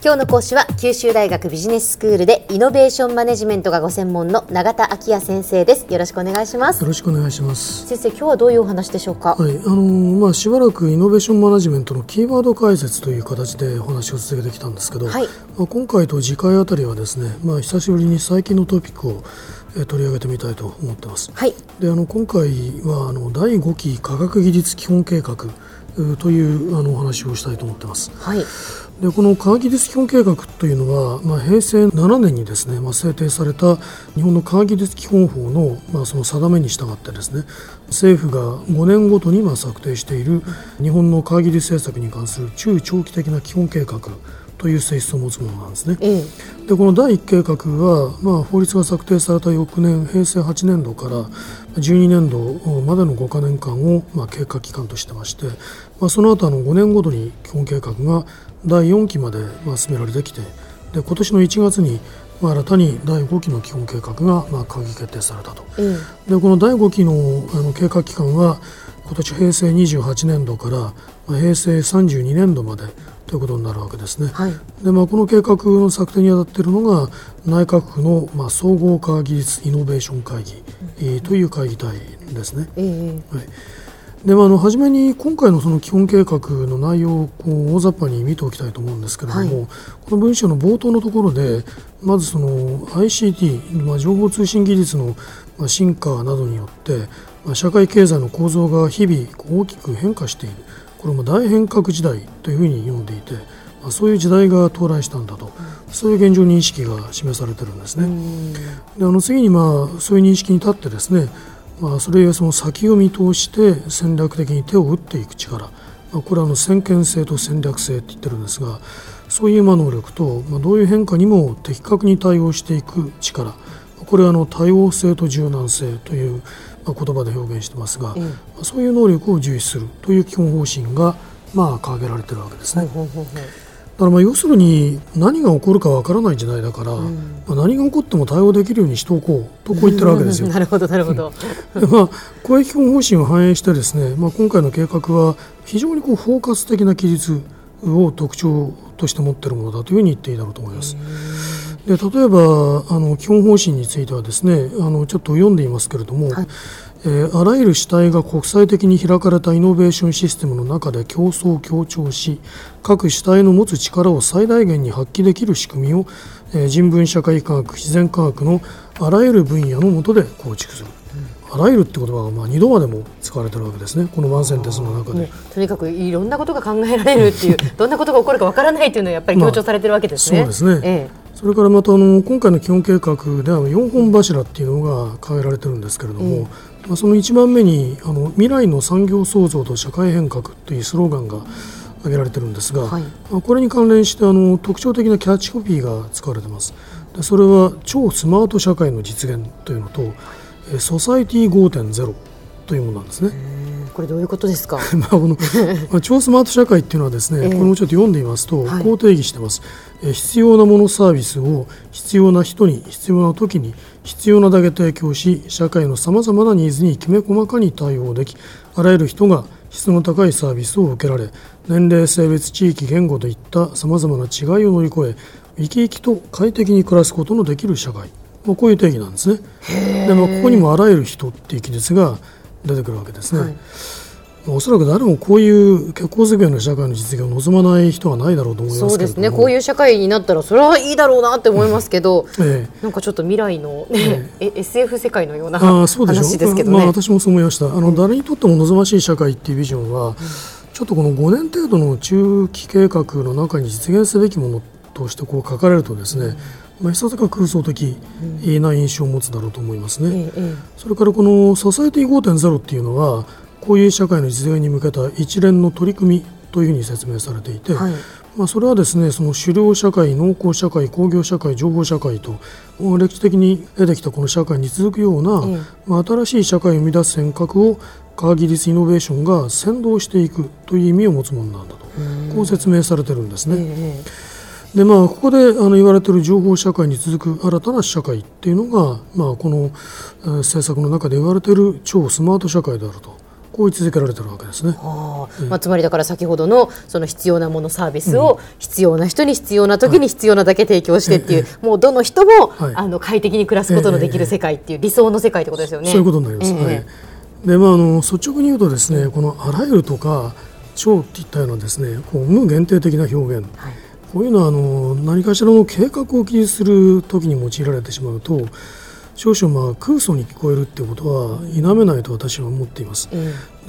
今日の講師は九州大学ビジネススクールでイノベーションマネジメントがご専門の永田昭也先生です。よろしくお願いします。よろしくお願いします。先生今日はどういうお話でしょうか？はいあのー、まあしばらくイノベーションマネジメントのキーワード解説という形でお話を続けてきたんですけど、はい、まあ、今回と次回あたりはですねまあ久しぶりに最近のトピックをえ取り上げてみたいと思ってます。はい、であの今回はあの第5期科学技術基本計画というあのお話をしたいと思ってます。はいでこの科学技術基本計画というのは、まあ、平成7年にですね、まあ、制定された日本の科学技術基本法の,、まあその定めに従ってですね政府が5年ごとにまあ策定している日本の科学技術政策に関する中長期的な基本計画という性質を持つものなんですね。ええ、でこの第1計画は、まあ、法律が策定された翌年平成8年度から12年度までの5か年間を、まあ、経過期間としてまして、まあ、その後の5年ごとに基本計画が第4期まで、まあ、進められてきてで今年の1月に、まあ、新たに第5期の基本計画が、まあ、閣議決定されたと。ええ、でこの第5期のあの経過期間は今年平成28年度から、まあ、平成32年度までということになるわけですね。はい、でまあ、この計画の策定に当たっているのが内閣府の、まあ、総合科学技術イノベーション会議、うん、という会議体ですね。えー、はい。でまあ、あの初めに今回のその基本計画の内容をこう大雑把に見ておきたいと思うんですけれども、はい、この文章の冒頭のところでまずその ICT、まあ、情報通信技術の進化などによって、まあ、社会経済の構造が日々大きく変化しているこれも大変革時代というふうに読んでいて、まあ、そういう時代が到来したんだと、うん、そういう現状認識が示されてるんですね。であの次にまあそういう認識に立ってですねまあ、それやその先を見通して戦略的に手を打っていく力、まあ、これはあの先見性と戦略性って言ってるんですがそういう能力と、まあ、どういう変化にも的確に対応していく力。これはあの多様性と柔軟性という言葉で表現してますが、うん、そういう能力を重視するという基本方針がまあ掲げられているわけですね。ほうほうほうだからまあ要するに何が起こるかわからない時代だから、うん、まあ、何が起こっても対応できるようにしておこうとこう言ってるわけですよ。なるほどなるほど。で まあこういう基本方針を反映してですね、まあ、今回の計画は非常にこう包括的な記述を特徴として持っているものだというふうに言っていいだろうと思います。で例えばあの基本方針についてはですねあのちょっと読んでいますけれども、はいえー、あらゆる主体が国際的に開かれたイノベーションシステムの中で競争を強調し各主体の持つ力を最大限に発揮できる仕組みを、えー、人文社会科学自然科学のあらゆる分野の下で構築する。あらゆるって言葉がまあ2度までも使われてるわけですね、このワンセンテンスの中で。とにかくいろんなことが考えられるっていう、どんなことが起こるかわからないというのはやっぱり強調されてるわけですね。まあ、そうですね、ええそれからまたあの今回の基本計画では4本柱っていうのが掲げられてるんですけれども、まあ、その1番目にあの未来の産業創造と社会変革というスローガンが挙げられてるんですが、はい、これに関連してあの特徴的なキャッチコピーが使われてます。でそれは超スマート社会の実現というのとソサイティ5.0というものなんですね。これどういうことですか？まあこの まあ超スマート社会っていうのはですね、えー、これもちょっと読んでみますと、はい、こう定義してます。え必要なものサービスを必要な人に必要な時に必要なだけ提供し、社会のさまざまなニーズにきめ細かに対応でき、あらゆる人が質の高いサービスを受けられ、年齢、性別、地域、言語といったさまざまな違いを乗り越え、生き生きと快適に暮らすことのできる社会。まあ、こういう定義なんですね。で、まあ、ここにもあらゆる人っていう記述が出てくるわけですね。はい。おそらく誰もこういう結婚付き合いの社会の実現を望まない人はないだろうと思いますそうですね。こういう社会になったらそれはいいだろうなって思いますけど、ええ、なんかちょっと未来の、ねええ、SF 世界のような話ですけどね、まあ、私もそう思いました。あの、誰にとっても望ましい社会っていうビジョンは、うん、ちょっとこの5年程度の中期計画の中に実現すべきものとしてこう書かれるとですね、うんまあ、いささか空想的な印象を持つだろうと思いますね。うん、それからこのソサエティ5.0っていうのはこういう社会の実現に向けた一連の取り組みというふうに説明されていて、はい、まあ、それはですねその狩猟社会、農耕社会、工業社会、情報社会と歴史的に出てきたこの社会に続くような、うん、まあ、新しい社会を生み出す変革を科学技術イノベーションが先導していくという意味を持つものなんだとこう説明されてるんですね。えーでまあ、ここであの言われている情報社会に続く新たな社会っていうのが、まあ、この、えー、政策の中で言われている超スマート社会であると。こう位置づけられてるわけですね。あまあ、つまりだから先ほどのその必要なものサービスを必要な人に必要な時に必要なだけ提供してっていう、はい、もうどの人も、はい、あの快適に暮らすことのできる世界っていう理想の世界ってことですよね。そういうことになります。はい、でまああの率直に言うとですねこのあらゆるとか超っていったようなですねこう無限定的な表現、はい、こういうのはあの何かしらの計画を記述するときに用いられてしまうと少々まあ空想に聞こえるっていうことは否めないと私は思っています。う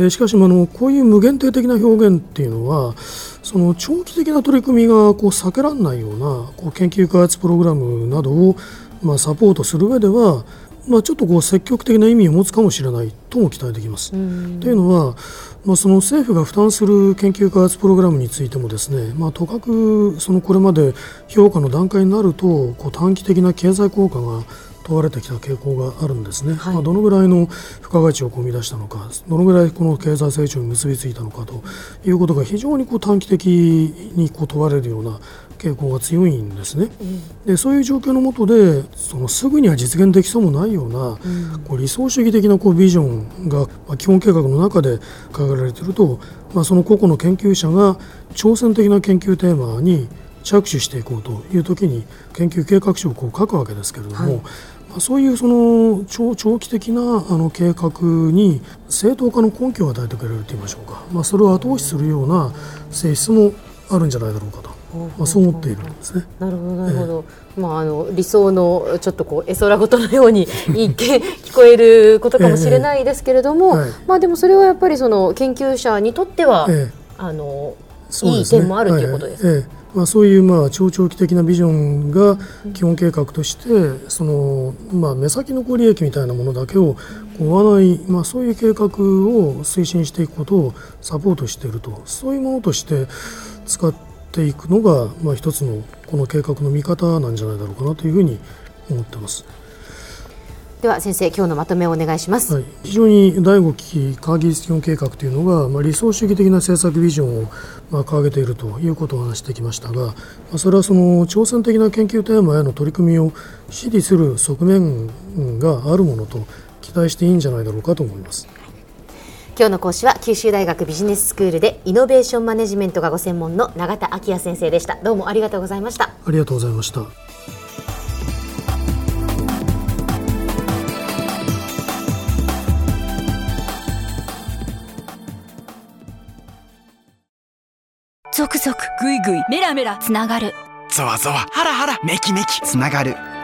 ん、でしかしあのこういう無限定的な表現っていうのはその長期的な取り組みがこう避けられないようなこう研究開発プログラムなどをまあサポートする上ではまあ、ちょっとこう積極的な意味を持つかもしれないとも期待できます。というのは、まあ、その政府が負担する研究開発プログラムについてもですね、まあ、とかくそのこれまで評価の段階になるとこう短期的な経済効果が問われてきた傾向があるんですね、はい、まあ、どのぐらいの付加価値を生み出したのかどのぐらいこの経済成長に結びついたのかということが非常にこう短期的にこう問われるような傾向が強いんですね、でそういう状況の下でそのすぐには実現できそうもないような、こう理想主義的なこうビジョンが、まあ、基本計画の中で掲げられていると、まあ、その個々の研究者が挑戦的な研究テーマに着手していこうという時に研究計画書をこう書くわけですけれども、はい、まあ、そういうその長長期的なあの計画に正当化の根拠を与えてくれるといいましょうか、まあ、それを後押しするような性質もあるんじゃないだろうかと。まあ、そう思っているんですね。なるほどなるほど。えー、まああの理想のちょっとこう絵空事のように一見聞こえることかもしれないですけれども、えーはい、まあでもそれはやっぱりその研究者にとっては、えー、あの、ね、いい点もあるということです。はいまあ、そういうまあ超長期的なビジョンが基本計画としてそのまあ目先の利益みたいなものだけを追わない、まあ、そういう計画を推進していくことをサポートしていると。そういうものとして使っていくのが、まあ、一つのこの計画の見方なんじゃないだろうかなというふうに思ってます。では先生今日のまとめをお願いします、はい、非常に第5期科学技術基本計画というのが、まあ、理想主義的な政策ビジョンを、まあ、掲げているということを話してきましたが、まあ、それはその挑戦的な研究テーマへの取り組みを支持する側面があるものと期待していいんじゃないだろうかと思います。今日の講師は九州大学ビジネススクールでイノベーションマネジメントがご専門の永田昭也先生でした。どうもありがとうございました。ありがとうございました。続々ぐいぐいメラメラつながる。ゾワゾワハラハラメキメキつながる